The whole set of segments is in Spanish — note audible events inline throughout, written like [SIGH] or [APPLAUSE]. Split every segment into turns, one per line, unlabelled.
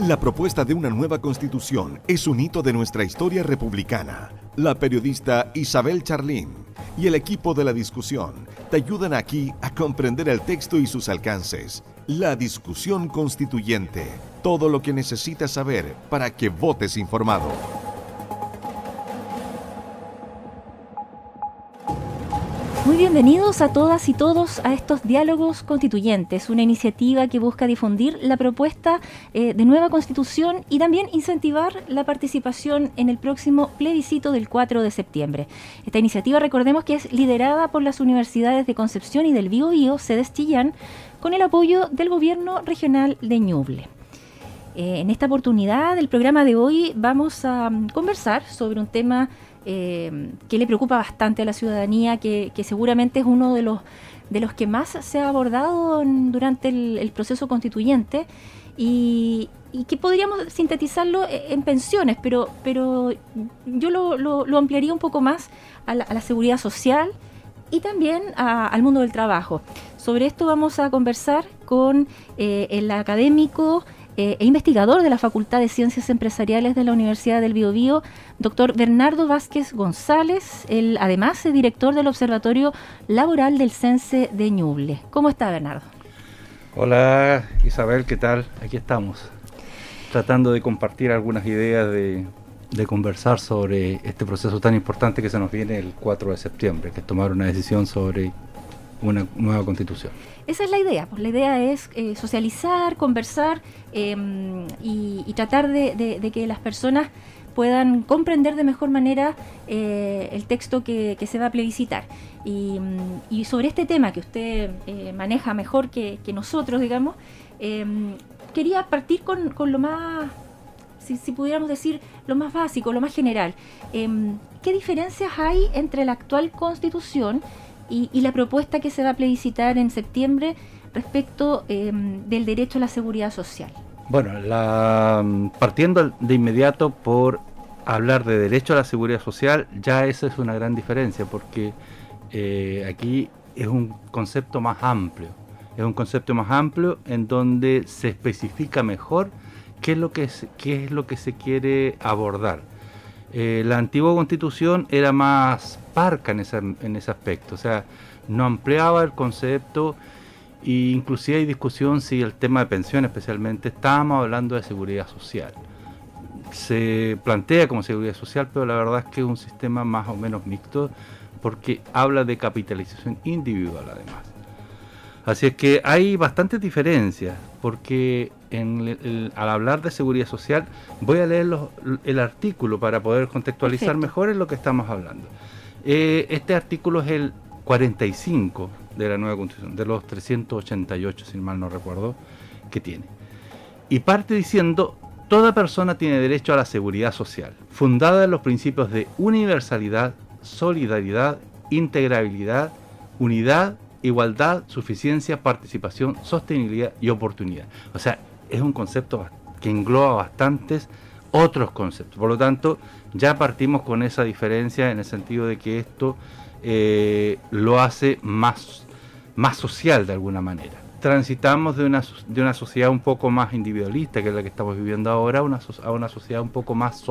La propuesta de una nueva constitución es un hito de nuestra historia republicana. La periodista Isabel Charlín y el equipo de la discusión te ayudan aquí a comprender el texto y sus alcances. La discusión constituyente. Todo lo que necesitas saber para que votes informado.
Muy bienvenidos a todas y todos a estos diálogos constituyentes, una iniciativa que busca difundir la propuesta eh, de nueva constitución y también incentivar la participación en el próximo plebiscito del 4 de septiembre. Esta iniciativa, recordemos que es liderada por las universidades de Concepción y del Biobío, sedes Chillán, con el apoyo del gobierno regional de Ñuble. Eh, en esta oportunidad del programa de hoy vamos a mm, conversar sobre un tema eh, que le preocupa bastante a la ciudadanía, que, seguramente es uno de los, de los que más se ha abordado durante el, proceso constituyente y, que podríamos sintetizarlo e, en pensiones, pero, pero yo lo, ampliaría un poco más a la, seguridad social y también al mundo del trabajo. Sobre esto vamos a conversar con eh, el académico eh, e investigador de la Facultad de Ciencias Empresariales de la Universidad del Biobío, doctor Bernardo Vázquez González, él además es director del Observatorio Laboral del CENSE de Ñuble. ¿Cómo está Bernardo?
Hola Isabel, ¿qué tal? Aquí estamos, tratando de compartir algunas ideas de, de conversar sobre este proceso tan importante que se nos viene el 4 de septiembre, que es tomar una decisión sobre una nueva constitución.
Esa es la idea, pues la idea es eh, socializar, conversar em, y, tratar de, que las personas puedan comprender de mejor manera eh, el texto que, se va a plebiscitar. Y, sobre este tema que usted eh, maneja mejor que, nosotros, digamos, em, quería partir con, lo más, si, si, pudiéramos decir, lo más básico, lo más general. Em, ¿Qué diferencias hay entre la actual constitución y, la propuesta que se va a plebiscitar en septiembre respecto em, del derecho a la seguridad social.
Bueno, la, partiendo de inmediato por hablar de derecho a la seguridad social, ya esa es una gran diferencia, porque eh, aquí es un concepto más amplio. Es un concepto más amplio en donde se especifica mejor qué es lo que, qué es lo que se quiere abordar. Eh, la antigua constitución era más parca en ese, en ese aspecto, o sea, no ampliaba el concepto e inclusive hay discusión si el tema de pensión especialmente, estábamos hablando de seguridad social. Se plantea como seguridad social, pero la verdad es que es un sistema más o menos mixto porque habla de capitalización individual además. Así es que hay bastantes diferencias, porque al hablar de seguridad social, voy a leer el artículo para poder contextualizar mejor en lo que estamos hablando. Eh, este artículo es el 45 de la nueva constitución, de los 388, si mal no recuerdo, que tiene. Y parte diciendo, toda persona tiene derecho a la seguridad social, fundada en los principios de universalidad, solidaridad, integrabilidad, unidad igualdad, suficiencia, participación, sostenibilidad y oportunidad. O sea, es un concepto que engloba bastantes otros conceptos. Por lo tanto, ya partimos con esa diferencia en el sentido de que esto eh, lo hace más, más social de alguna manera. Transitamos de una, de una sociedad un poco más individualista, que es la que estamos viviendo ahora, a una, a una sociedad un poco más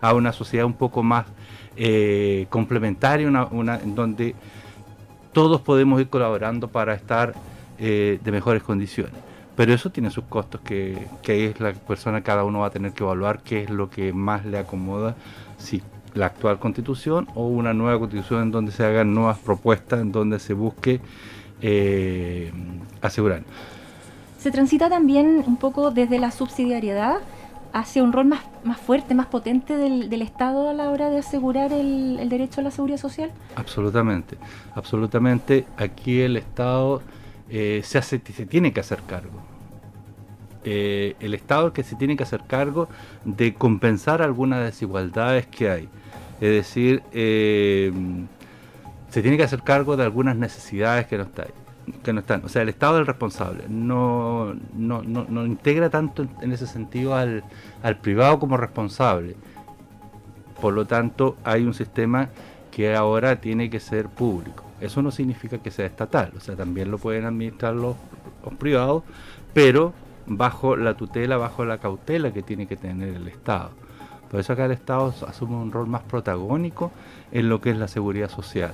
a una sociedad un poco más eh, complementaria, en donde todos podemos ir colaborando para estar eh, de mejores condiciones. Pero eso tiene sus costos que, que es la persona, cada uno va a tener que evaluar qué es lo que más le acomoda, si la actual constitución o una nueva constitución en donde se hagan nuevas propuestas, en donde se busque eh, asegurar.
Se transita también un poco desde la subsidiariedad hacia un rol más, más fuerte, más potente del, del, Estado a la hora de asegurar el, el, derecho a la seguridad social?
Absolutamente, absolutamente. Aquí el Estado eh, se, hace, se tiene que hacer cargo. Eh, el Estado es que se tiene que hacer cargo de compensar algunas desigualdades que hay. Es decir, eh, se tiene que hacer cargo de algunas necesidades que no están que no están. O sea, el Estado es el responsable. No, no, no, integra tanto en ese sentido al, al, privado como responsable. Por lo tanto, hay un sistema que ahora tiene que ser público. Eso no significa que sea estatal. O sea, también lo pueden administrar los, los privados, pero bajo la tutela, bajo la cautela que tiene que tener el Estado. Por eso acá el Estado asume un rol más protagónico en lo que es la seguridad social.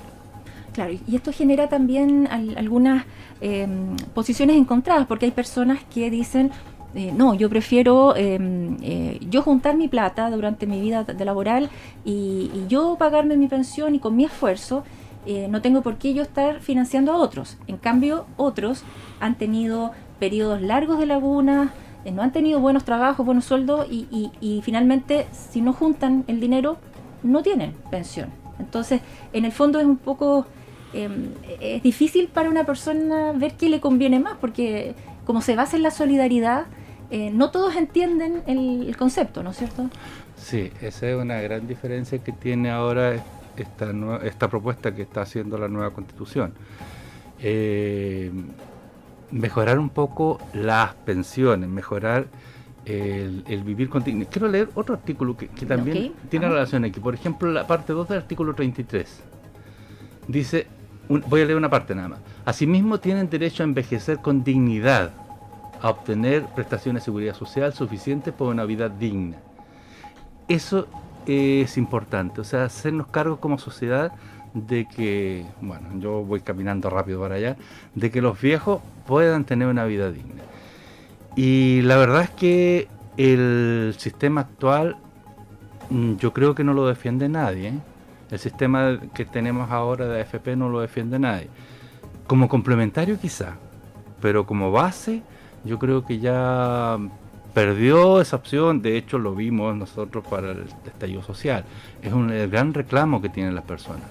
Claro, y esto genera también algunas em, posiciones encontradas, porque hay personas que dicen, eh, no, yo prefiero em, eh, yo juntar mi plata durante mi vida de laboral y, yo pagarme mi pensión y con mi esfuerzo, eh, no tengo por qué yo estar financiando a otros. En cambio, otros han tenido periodos largos de lagunas, no han tenido buenos trabajos, buenos sueldos y, y finalmente si no juntan el dinero, no tienen pensión. Entonces, en el fondo es un poco Em, es difícil para una persona ver qué le conviene más, porque como se basa en la solidaridad, eh, no todos entienden el, concepto, ¿no es cierto?
Sí, esa es una gran diferencia que tiene ahora esta, esta propuesta que está haciendo la nueva constitución. Eh, mejorar un poco las pensiones, mejorar el, vivir con Quiero leer otro artículo que, también tiene relación aquí. Por ejemplo, la parte 2 del artículo 33. Dice, voy a leer una parte nada más. Asimismo, tienen derecho a envejecer con dignidad, a obtener prestaciones de seguridad social suficientes para una vida digna. Eso es importante, o sea, hacernos cargo como sociedad de que, bueno, yo voy caminando rápido para allá, de que los viejos puedan tener una vida digna. Y la verdad es que el sistema actual mm, yo creo que no lo defiende nadie. ¿eh? El sistema que tenemos ahora de AFP no lo defiende nadie. Como complementario quizá, pero como base yo creo que ya perdió esa opción, de hecho lo vimos nosotros para el estallido social. Es un gran reclamo que tienen las personas.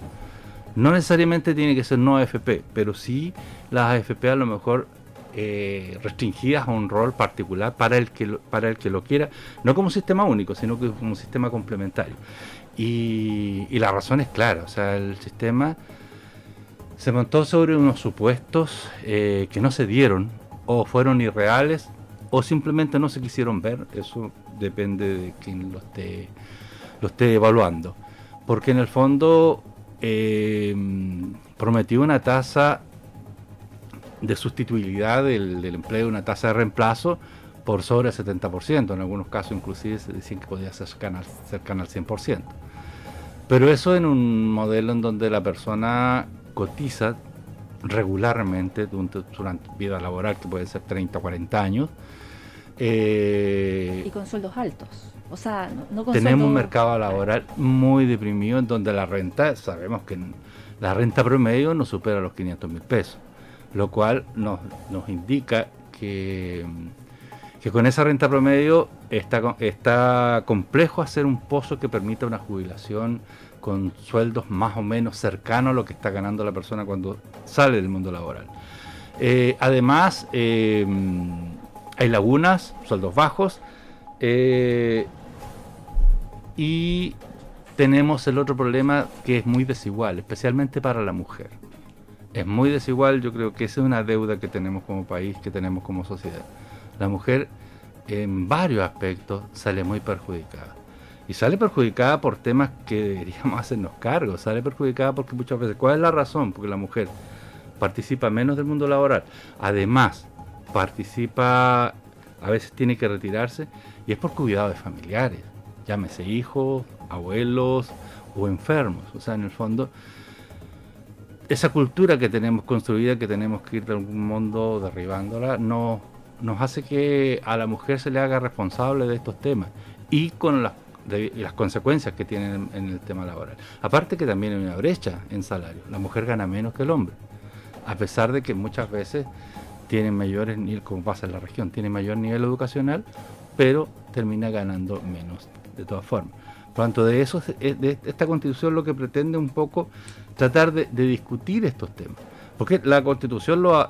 No necesariamente tiene que ser no AFP, pero sí las AFP a lo mejor eh, restringidas a un rol particular para el que para el que lo quiera, no como sistema único, sino como un sistema complementario. Y, la razón es clara, o sea, el sistema se montó sobre unos supuestos eh, que no se dieron, o fueron irreales, o simplemente no se quisieron ver, eso depende de quien lo esté, lo esté evaluando. Porque en el fondo eh, prometió una tasa de sustituibilidad del, empleo, una tasa de reemplazo, por sobre el 70%, en algunos casos inclusive se decían que podía ser cercana, cercana al 100%. Pero eso en un modelo en donde la persona cotiza regularmente durante, durante vida laboral, que puede ser 30 o 40 años.
Eh, y con sueldos altos. O sea, no,
Tenemos un mercado laboral muy deprimido en donde la renta, sabemos que la renta promedio no supera los 500 mil pesos, lo cual nos, nos indica que que con esa renta promedio está, está complejo hacer un pozo que permita una jubilación con sueldos más o menos cercanos a lo que está ganando la persona cuando sale del mundo laboral. Eh, además, eh, hay lagunas, sueldos bajos, eh, y tenemos el otro problema que es muy desigual, especialmente para la mujer. Es muy desigual, yo creo que esa es una deuda que tenemos como país, que tenemos como sociedad la mujer en varios aspectos sale muy perjudicada. Y sale perjudicada por temas que deberíamos [LAUGHS] hacernos cargo, sale perjudicada porque muchas veces, ¿cuál es la razón? Porque la mujer participa menos del mundo laboral, además participa, a veces tiene que retirarse, y es por cuidado de familiares, llámese hijos, abuelos o enfermos. O sea, en el fondo, esa cultura que tenemos construida, que tenemos que ir de algún modo derribándola, no nos hace que a la mujer se le haga responsable de estos temas y con las, las consecuencias que tienen en, el tema laboral. Aparte que también hay una brecha en salario. La mujer gana menos que el hombre, a pesar de que muchas veces tienen mayores como pasa en la región, tiene mayor nivel educacional, pero termina ganando menos de todas formas. Por lo tanto, de eso, de esta constitución lo que pretende un poco tratar de, discutir estos temas. Porque la constitución lo,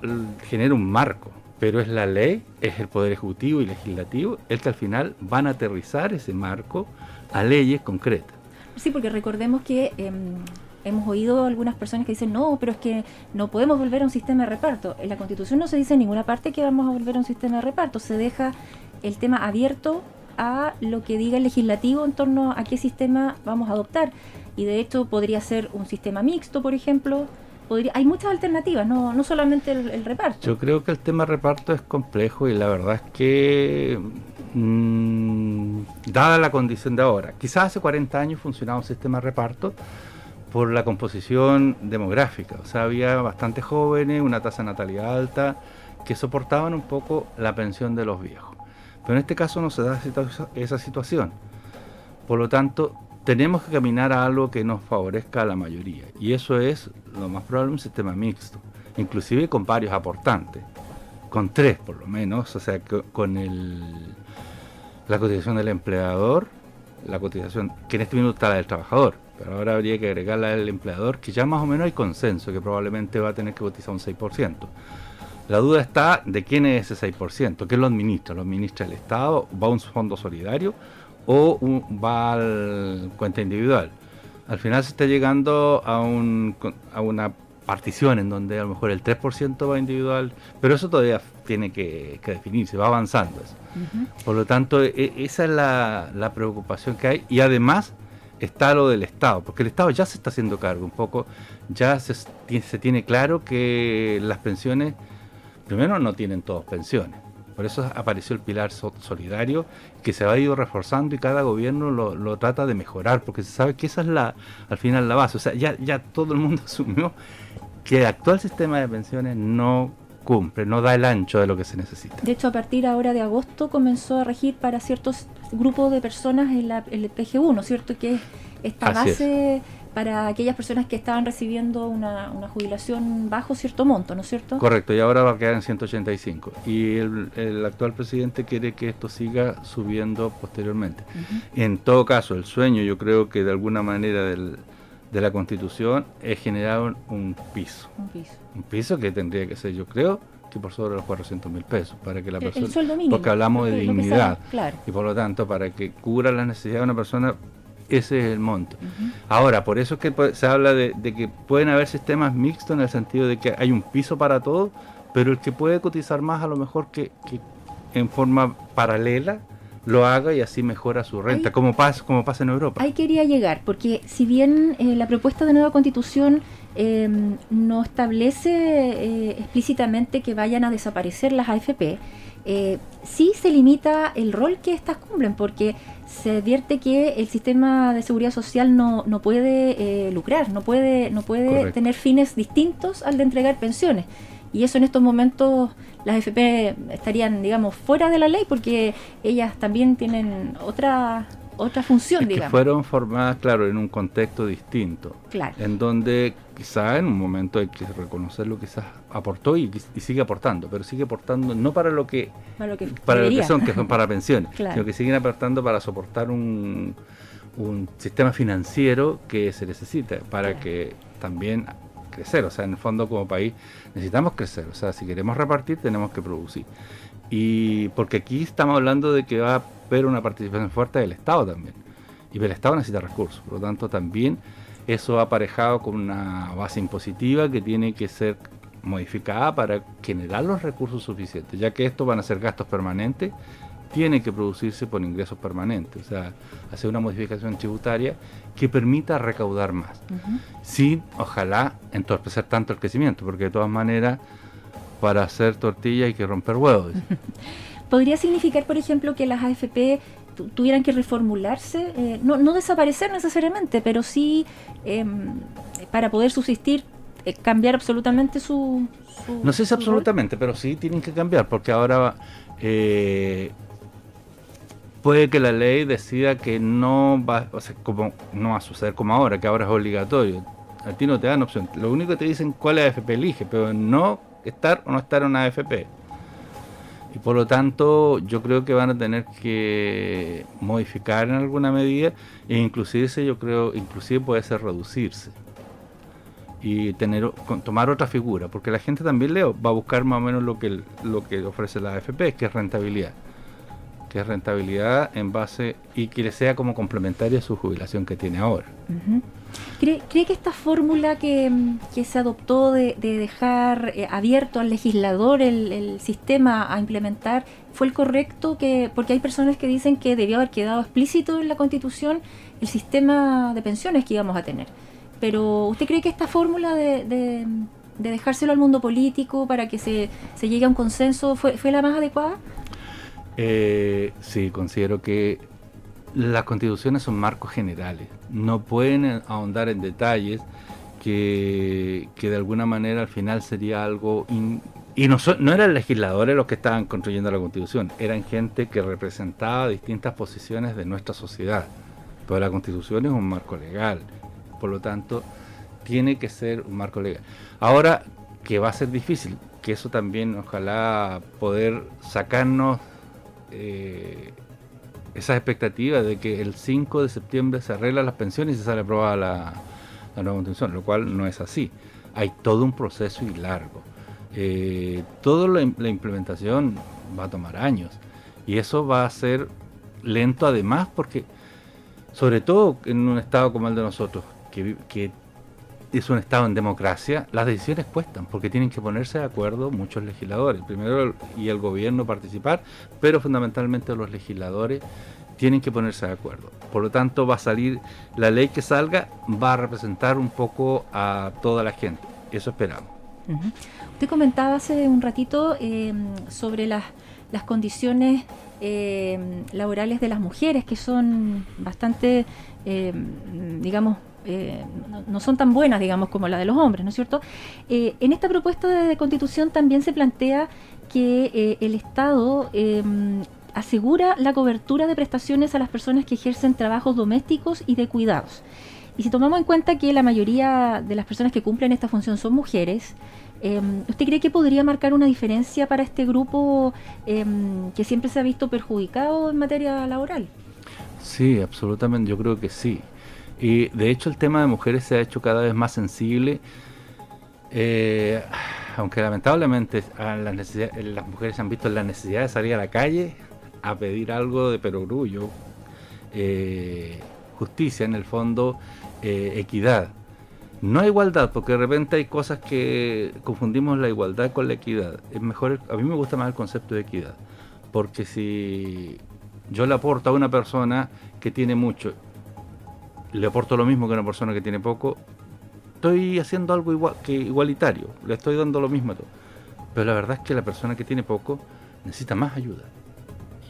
genera un marco, pero es la ley, es el Poder Ejecutivo y Legislativo el que al final van a aterrizar ese marco a leyes concretas.
Sí, porque recordemos que em, hemos oído algunas personas que dicen, no, pero es que no podemos volver a un sistema de reparto. En la Constitución no se dice en ninguna parte que vamos a volver a un sistema de reparto, se deja el tema abierto a lo que diga el legislativo en torno a qué sistema vamos a adoptar. Y de hecho podría ser un sistema mixto, por ejemplo, podría, hay muchas alternativas, no, no solamente el, reparto.
Yo creo que el tema reparto es complejo y la verdad es que, mm, dada la condición de ahora, quizás hace 40 años funcionaba un sistema reparto por la composición demográfica, o sea, había bastantes jóvenes, una tasa natalidad alta, que soportaban un poco la pensión de los viejos. Pero en este caso no se da esa situación. Por lo tanto, tenemos que caminar a algo que nos favorezca a la mayoría. Y eso es lo más probable un sistema mixto, inclusive con varios aportantes, con tres por lo menos, o sea, con la cotización del empleador, la cotización que en este minuto está la del trabajador, pero ahora habría que agregarla del empleador, que ya más o menos hay consenso, que probablemente va a tener que cotizar un 6%. La duda está de quién es ese 6%, quién lo administra, lo administra el Estado, va a un fondo solidario o va al cuenta individual. Al final se está llegando a, un, a una partición en donde a lo mejor el 3% va individual, pero eso todavía tiene que, definirse, va avanzando. Por lo tanto, e, esa es la, preocupación que hay y además está lo del Estado, porque el Estado ya se está haciendo cargo un poco, ya se, se tiene claro que las pensiones, primero no tienen todos pensiones, por eso apareció el pilar solidario que se ha ido reforzando y cada gobierno lo, trata de mejorar, porque se sabe que esa es la, al final la base. O sea, ya, ya todo el mundo [LAUGHS] asumió que el actual sistema de pensiones no cumple, no da el ancho de lo que se necesita.
De hecho, a partir ahora de agosto comenzó a regir para ciertos grupos de personas el, el PG1, ¿cierto? Que es esta base para aquellas personas que estaban recibiendo una, jubilación bajo cierto monto, ¿no es cierto?
Correcto, y ahora va a quedar en 185. Y el, actual presidente quiere que esto siga subiendo posteriormente. En todo caso, el sueño, yo creo que de alguna manera de la Constitución es generar un, piso. Un piso. Un piso que tendría que ser, yo creo, que por sobre los 400 mil pesos, para que la persona... Porque hablamos de dignidad. Y por lo tanto, para que cubra las necesidades de una persona ese es el monto. Ahora, por eso es que se habla de, que pueden haber sistemas mixtos en el sentido de que hay un piso para todo, pero el que puede cotizar más a lo mejor que, en forma paralela lo haga y así mejora su renta, como, pasa, como pasa en Europa.
Ahí quería llegar, porque si bien eh, la propuesta de nueva constitución em, no establece eh, explícitamente que vayan a desaparecer las AFP, eh, sí se limita el rol que éstas cumplen, porque se advierte que el sistema de seguridad social no, no puede eh, lucrar, no puede, no puede tener fines distintos al de entregar pensiones. Y eso en estos momentos las FP estarían, digamos, fuera de la ley porque ellas también tienen otra otra función, digamos.
fueron formadas, claro, en un contexto distinto. Claro. En donde quizá en un momento hay que reconocerlo, quizás aportó y, sigue aportando, pero sigue aportando no para lo que, para lo que, son, que son para pensiones, [LAUGHS] sino que siguen aportando para soportar un, un sistema financiero que se necesita para que también crecer, o sea, en el fondo como país necesitamos crecer, o sea, si queremos repartir tenemos que producir. Y porque aquí estamos hablando de que va a haber una participación fuerte del Estado también. Y el Estado necesita recursos, por lo tanto también eso ha aparejado con una base impositiva que tiene que ser modificada para generar los recursos suficientes, ya que estos van a ser gastos permanentes, tiene que producirse por ingresos permanentes, o sea, hacer una modificación tributaria que permita recaudar más, sin, ojalá, entorpecer tanto el crecimiento, porque de todas maneras para hacer tortilla hay que romper huevos. [LAUGHS]
¿Podría significar, por ejemplo, que las AFP tuvieran que reformularse? Eh, no, no, desaparecer necesariamente, pero sí em, para poder subsistir, eh, cambiar absolutamente su,
No sé si absolutamente, pero sí tienen que cambiar, porque ahora eh, puede que la ley decida que no va, o sea, como, no va a suceder como ahora, que ahora es obligatorio. A ti no te dan opción. Lo único que te dicen cuál AFP elige, pero no estar o no estar en una AFP. Y por lo tanto, yo creo que van a tener que modificar en alguna medida e inclusive yo creo, inclusive puede ser reducirse y tener tomar otra figura, porque la gente también leo va a buscar más o menos lo que lo que ofrece la AFP, que es rentabilidad, que es rentabilidad en base y que sea como complementaria a su jubilación que tiene ahora.
¿Cree, que esta fórmula que, se adoptó de, dejar eh, abierto al legislador el, sistema a implementar fue el correcto? Que, porque hay personas que dicen que debió haber quedado explícito en la Constitución el sistema de pensiones que íbamos a tener. Pero ¿usted cree que esta fórmula de, dejárselo al mundo político para que se, llegue a un consenso fue, fue la más adecuada?
Eh, sí, considero que las constituciones son marcos generales, no pueden ahondar en detalles que, de alguna manera al final sería algo... y no, no eran legisladores los que estaban construyendo la constitución, eran gente que representaba distintas posiciones de nuestra sociedad. Pero la constitución es un marco legal, por lo tanto tiene que ser un marco legal. Ahora, que va a ser difícil, que eso también ojalá poder sacarnos eh, esas expectativas de que el 5 de septiembre se arreglan las pensiones y se sale aprobada la, nueva constitución, lo cual no es así. Hay todo un proceso y largo. Eh, toda la, implementación va a tomar años y eso va a ser lento además porque, sobre todo en un estado como el de nosotros, que, es un estado en democracia, las decisiones cuestan porque tienen que ponerse de acuerdo muchos legisladores. Primero y el gobierno participar, pero fundamentalmente los legisladores tienen que ponerse de acuerdo. Por lo tanto, va a salir, la ley que salga va a representar un poco a toda la gente. Eso esperamos.
Usted comentaba hace un ratito em, sobre las, las condiciones em, laborales de las mujeres, que son bastante, em, digamos, eh, no, son tan buenas, digamos, como las de los hombres, ¿no es cierto? Eh, en esta propuesta de, constitución también se plantea que eh, el Estado asegura la cobertura de prestaciones a las personas que ejercen trabajos domésticos y de cuidados. Y si tomamos en cuenta que la mayoría de las personas que cumplen esta función son mujeres, em, ¿usted cree que podría marcar una diferencia para este grupo em, que siempre se ha visto perjudicado en materia laboral?
Sí, absolutamente, yo creo que sí. Y de hecho el tema de mujeres se ha hecho cada vez más sensible. Eh, aunque lamentablemente las mujeres han visto la necesidad de salir a la calle a pedir algo de perogrullo, eh, justicia, en el fondo, eh, equidad. No igualdad, porque de repente hay cosas que confundimos la igualdad con la equidad. Es mejor, a mí me gusta más el concepto de equidad, porque si yo le aporto a una persona que tiene mucho, le aporto lo mismo que una persona que tiene poco, estoy haciendo algo igualitario, le estoy dando lo mismo a todo. Pero la verdad es que la persona que tiene poco necesita más ayuda.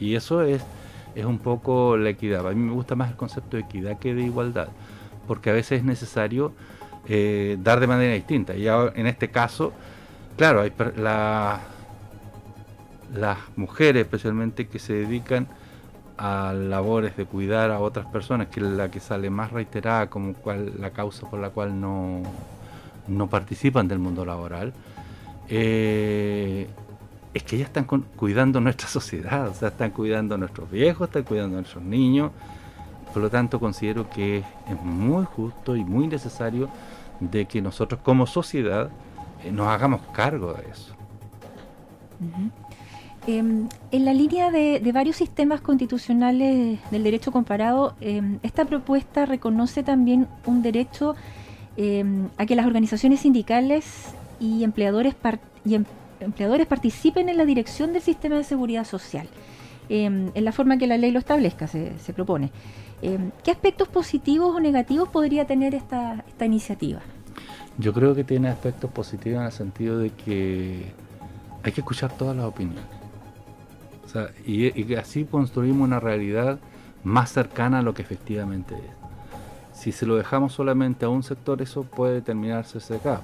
Y eso es, un poco la equidad. A mí me gusta más el concepto de equidad que de igualdad, porque a veces es necesario eh, dar de manera distinta. Y en este caso, claro, hay la, las mujeres especialmente que se dedican a labores de cuidar a otras personas, que es la que sale más reiterada como cual, la causa por la cual no, no participan del mundo laboral, eh, es que ellas están cuidando nuestra [LAUGHS] sociedad, o sea, están cuidando a nuestros viejos, están cuidando a nuestros niños. Por lo tanto, considero que es muy justo y muy necesario de que nosotros como sociedad eh, nos hagamos cargo de eso.
Em, en la línea de, varios sistemas constitucionales del derecho comparado, em, esta propuesta reconoce también un derecho em, a que las organizaciones sindicales y empleadores y empleadores participen en la dirección del sistema de seguridad social, en la forma que la ley lo establezca, se, propone. Em, ¿Qué aspectos positivos o negativos podría tener esta, esta iniciativa?
Yo creo que tiene aspectos positivos en el sentido de que hay que escuchar todas las opiniones. Y, así construimos una realidad más cercana a lo que efectivamente es. Si se lo dejamos solamente a un sector, eso puede terminarse secado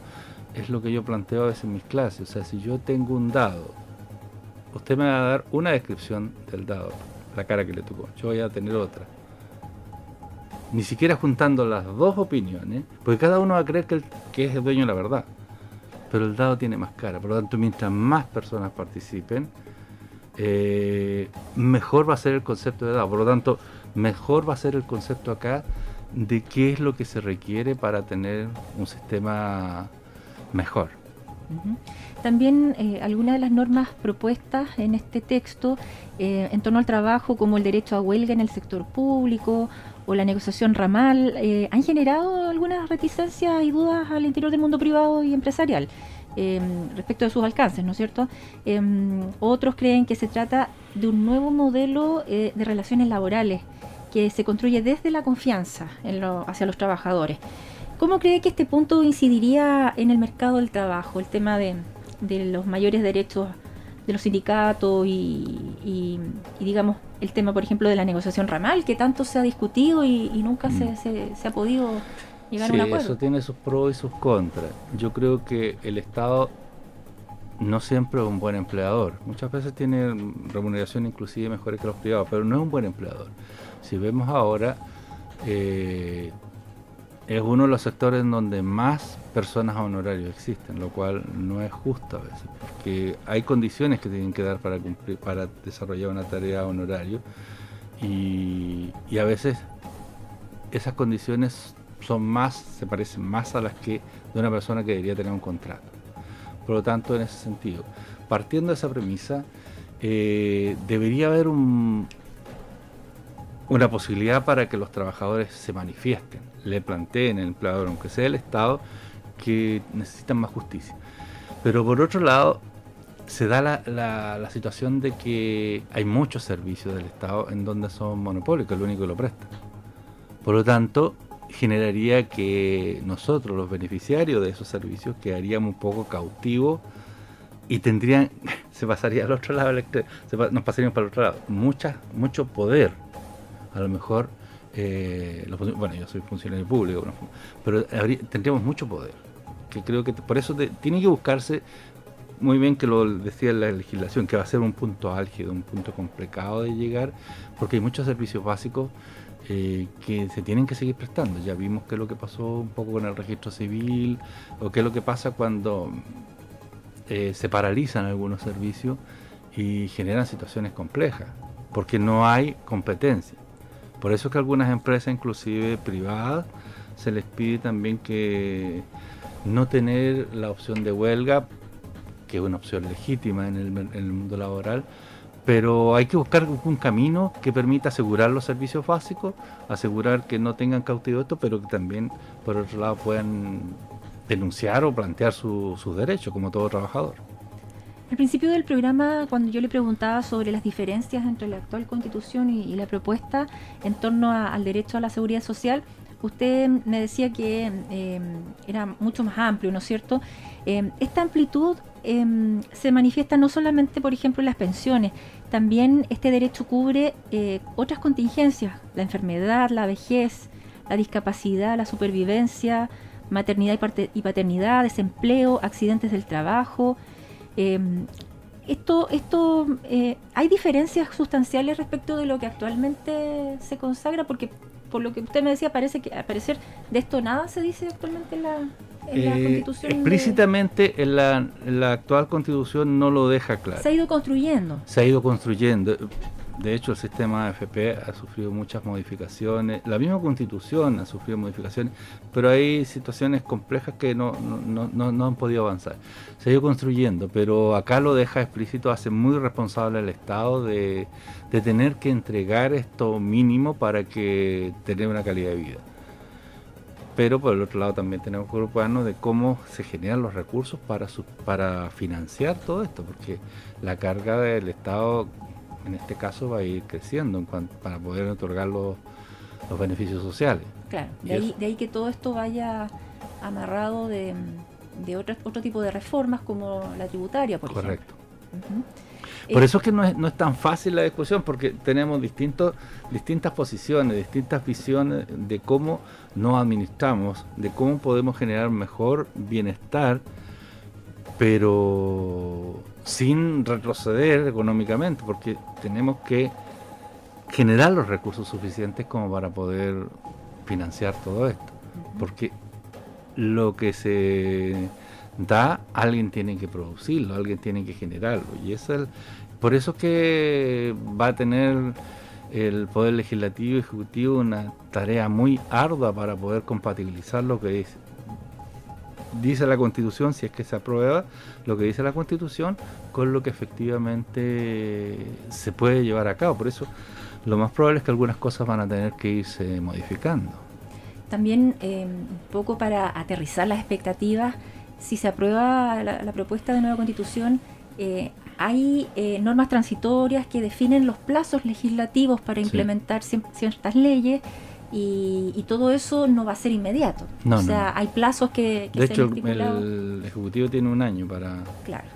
es lo que yo planteo a veces en mis clases. O sea, si yo tengo un dado, usted me va a dar una descripción del dado, la cara que le tocó. Yo voy a tener otra. Ni siquiera juntando las dos opiniones, porque cada uno va a creer que, que es el dueño de la verdad. Pero el dado tiene más cara. Por lo tanto, mientras más personas participen, eh, mejor va a ser el concepto de dado. Por lo tanto, mejor va a ser el concepto acá de qué es lo que se requiere para tener un sistema mejor.
También eh, algunas de las normas propuestas en este texto eh, en torno al trabajo, como el derecho a huelga en el sector público o la negociación ramal, han generado algunas reticencias y dudas al interior del mundo privado y empresarial em, respecto de sus alcances, ¿no es cierto? Em, otros creen que se trata de un nuevo modelo de relaciones laborales que se construye desde la confianza hacia los trabajadores. ¿Cómo cree que este punto incidiría en el mercado del trabajo, el tema de, los mayores derechos de los sindicatos y, digamos, el tema, por ejemplo, de la negociación ramal, que tanto se ha discutido y, nunca se, mm. se, ha podido llegar a un acuerdo?
Eso tiene sus pros y sus contras. Yo creo que el Estado no siempre es un buen empleador. Muchas veces tiene remuneración inclusive mejores que los privados, pero no es un buen empleador. Si vemos ahora, eh, es uno de los sectores en donde más personas a honorarios existen, lo cual no es justo a veces, porque hay condiciones que tienen que dar para cumplir, para desarrollar una tarea a honorario y, a veces esas condiciones son más, se parecen más a las que de una persona que debería tener un contrato. Por lo tanto, en ese sentido, partiendo de esa premisa, eh, debería haber un, una posibilidad para que los trabajadores se manifiesten, le planteen al empleador, aunque sea el Estado, que necesitan más justicia. Pero por otro lado, se da la, situación de que hay muchos servicios del Estado en donde son es lo único que lo presta. Por lo tanto, generaría que nosotros, los beneficiarios de esos servicios, quedaríamos un poco cautivos y tendrían, [LAUGHS] se pasaría al otro lado, nos pasaríamos para el otro lado, mucha, mucho poder a lo mejor, eh, bueno, yo soy funcionario público, pero tendríamos mucho poder. Que creo que por eso tiene que buscarse muy bien que lo decía la legislación, que va a ser un punto álgido, un punto complicado de llegar, porque hay muchos servicios básicos eh, que se tienen que seguir prestando. Ya vimos qué es lo que pasó un poco con el registro civil, o qué es lo que pasa cuando eh, se paralizan algunos servicios y generan situaciones complejas, porque no hay competencia. Por eso es que algunas empresas, inclusive privadas, se les pide también que no tener la opción de huelga, que es una opción legítima en el, mundo laboral, pero hay que buscar un camino que permita asegurar los servicios básicos, asegurar que no tengan cautivo esto, pero que también, por otro lado, puedan denunciar o plantear sus derechos como todo trabajador.
Al principio del programa, cuando yo le preguntaba sobre las diferencias entre la actual constitución y, la propuesta en torno al derecho a la seguridad social, usted me decía que em, era mucho más amplio, ¿no es cierto? Em, esta amplitud em, se manifiesta no solamente, por ejemplo, en las pensiones, también este derecho cubre eh, otras contingencias, la enfermedad, la vejez, la discapacidad, la supervivencia, maternidad y paternidad, desempleo, accidentes del trabajo, Em, esto, esto eh, ¿Hay diferencias sustanciales respecto de lo que actualmente se consagra? Porque por lo que usted me decía, parece que al parecer de esto nada se dice actualmente en la,
eh, Constitución. Explícitamente en, la, en la actual Constitución no lo deja claro.
Se ha ido construyendo.
Se ha ido construyendo. De hecho, el sistema AFP ha sufrido muchas modificaciones, la misma constitución ha sufrido modificaciones, pero hay situaciones complejas que no, no, han podido avanzar. Se ha ido construyendo, pero acá lo deja explícito, hace muy responsable al Estado de, tener que entregar esto mínimo para que tener una calidad de vida. Pero por el otro lado también tenemos que preocuparnos de cómo se generan los recursos para, para financiar todo esto, porque la carga del Estado en este caso va a ir creciendo para poder otorgar los, beneficios sociales.
Claro, de ahí, que todo esto vaya amarrado de, otro, otro tipo de reformas como la tributaria, por
Correcto. Por eso es que no es, no es tan fácil la discusión, porque tenemos distintos, distintas posiciones, distintas visiones de cómo nos administramos, de cómo podemos generar mejor bienestar, pero sin retroceder económicamente, porque tenemos que generar los recursos suficientes como para poder financiar todo esto. Porque lo que se da, alguien tiene que producirlo, alguien tiene que generarlo. Y es el, por eso que va a tener el Poder Legislativo y Ejecutivo una tarea muy ardua para poder compatibilizar lo que dice dice la Constitución, si es que se aprueba lo que dice la Constitución, con lo que efectivamente se puede llevar a cabo. Por eso lo más probable es que algunas cosas van a tener que irse modificando.
También eh, un poco para aterrizar las expectativas, si se aprueba la, propuesta de nueva Constitución, eh, hay eh, normas transitorias que definen los plazos legislativos para implementar ciertas leyes y, todo eso no va a ser inmediato. o sea, hay plazos que,
que de hecho, el Ejecutivo tiene un año para,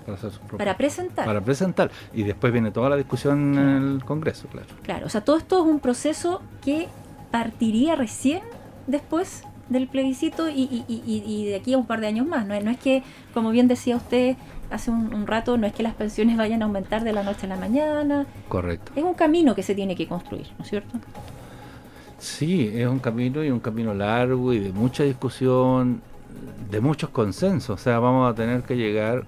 para, hacer para presentar.
Para presentar. Y después viene toda la discusión en el Congreso, claro.
Claro, o sea, todo esto es un proceso que partiría recién después del plebiscito y, y, de aquí a un par de años más. No, no es que, como bien decía usted hace un, un, rato, no es que las pensiones vayan a aumentar de la noche a la mañana.
Correcto.
Es un camino que se tiene que construir, ¿no es cierto?
Sí, es un camino y un camino largo y de mucha discusión, de muchos consensos. O sea, vamos a tener que llegar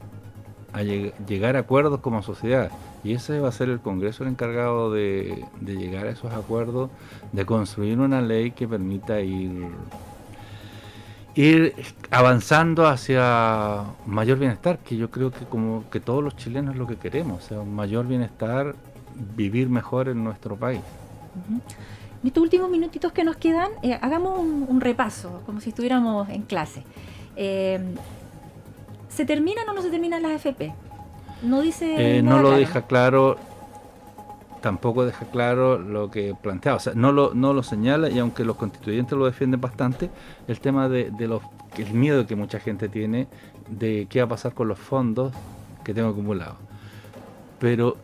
a llegar a acuerdos como sociedad. Y ese va a ser el Congreso el encargado de, llegar a esos acuerdos, de construir una ley que permita ir, ir avanzando hacia mayor bienestar, que yo creo que como que todos los chilenos es lo que queremos, o sea, un mayor bienestar, vivir mejor en nuestro país.
En estos últimos minutitos que nos quedan, eh, hagamos un, repaso, como si estuviéramos en clase. Eh, ¿Se terminan o no se terminan las FP?
No dice. Eh, no lo deja claro, tampoco deja claro lo que plantea. O sea, no lo, no lo señala y aunque los constituyentes lo defienden bastante, el tema de, de los, el miedo que mucha gente tiene de qué va a pasar con los fondos que tengo acumulados. Pero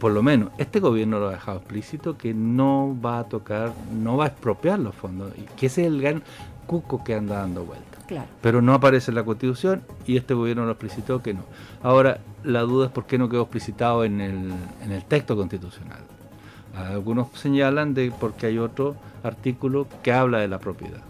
por lo menos este gobierno lo ha dejado explícito que no va a tocar, no va a expropiar los fondos, y que es el gran cuco que anda dando vuelta.
Claro.
Pero no aparece en la constitución y este gobierno lo explicitó que no. Ahora, la duda es por qué no quedó explicitado en el, en el texto constitucional. Algunos señalan de porque hay otro artículo que habla de la propiedad.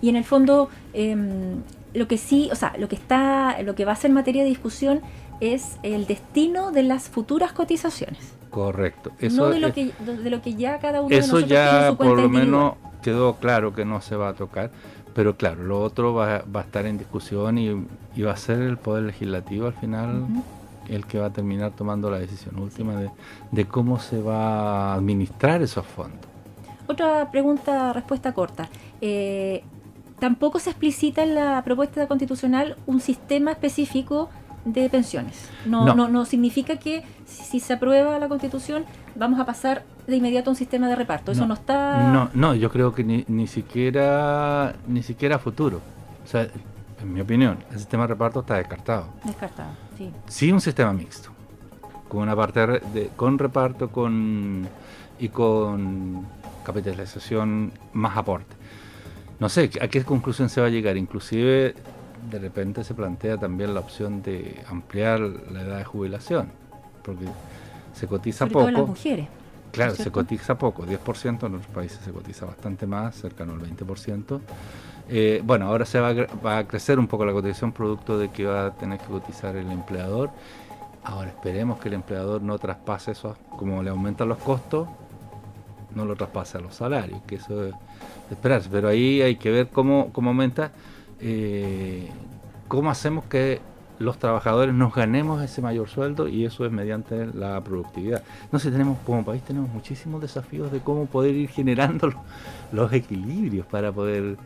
Y en el fondo, em, lo que sí, o sea, lo que está, lo que va a ser materia de discusión es el destino de las futuras cotizaciones.
Correcto.
Eso no de lo, que, de lo que ya cada uno
eso
de
ya por lo menos quedó claro que no se va a tocar, pero claro, lo otro va, va a estar en discusión y, va a ser el Poder Legislativo al final el que va a terminar tomando la decisión última de, de cómo se va a administrar esos fondos.
Otra pregunta, respuesta corta. Eh, tampoco se explicita en la propuesta constitucional un sistema específico de pensiones. No, no. no, significa que si se aprueba la constitución vamos a pasar de inmediato a un sistema de reparto. Eso no está.
No, no, yo creo que ni, ni siquiera ni siquiera futuro. O sea, en mi opinión, el sistema de reparto está descartado.
Descartado, sí.
Sí, un sistema mixto. Con una parte de, con reparto con y con capitalización más aporte. No sé, ¿a qué conclusión se va a llegar? Inclusive de repente se plantea también la opción de ampliar la edad de jubilación, porque se cotiza poco.
las mujeres.
Claro, se cotiza poco, 10%, en otros países se cotiza bastante más, cercano al 20%. Eh, bueno, ahora se va a, va a, crecer un poco la cotización producto de que va a tener que cotizar el empleador. Ahora esperemos que el empleador no traspase eso, como le aumentan los costos, no lo traspase a los salarios, que eso es esperarse. Pero ahí hay que ver cómo, cómo aumenta eh, cómo hacemos que los trabajadores nos ganemos ese mayor sueldo y eso es mediante la productividad. Sé, tenemos como país tenemos muchísimos desafíos de cómo poder ir generando los, equilibrios para poder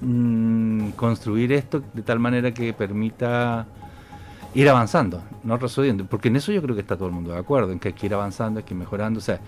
mm, construir esto de tal manera que permita ir avanzando, no resolviendo, porque en eso yo creo que está todo el mundo de acuerdo, en que hay que ir avanzando, hay que ir mejorando, o sea,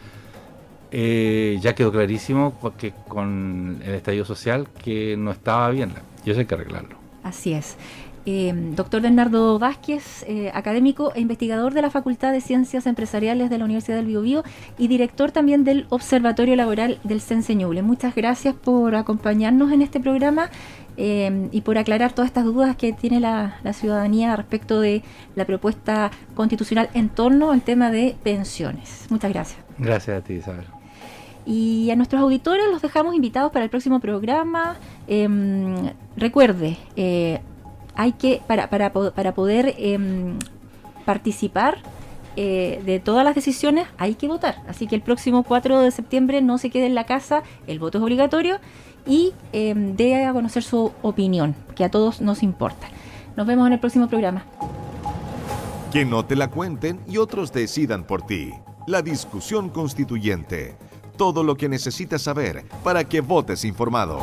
eh, ya quedó clarísimo que con el estallido social que no estaba bien y eso hay que arreglarlo.
Así es. Eh, doctor Bernardo Vázquez, eh, académico e investigador de la Facultad de Ciencias Empresariales de la Universidad del Biobío y director también del Observatorio Laboral del Senseñuble. Muchas gracias por acompañarnos en este programa eh, y por aclarar todas estas dudas que tiene la, la, ciudadanía respecto de la propuesta constitucional en torno al tema de pensiones. Muchas gracias.
Gracias a ti, Isabel.
Y a nuestros auditores los dejamos invitados para el próximo programa. Em, recuerde, eh, hay que, para, para, para poder em, participar eh, de todas las decisiones, hay que votar. Así que el próximo 4 de septiembre no se quede en la casa, el voto es obligatorio y eh, dé a conocer su opinión, que a todos nos importa. Nos vemos en el próximo programa.
Que no te la cuenten y otros decidan por ti. La discusión constituyente todo lo que necesitas saber para que votes informado.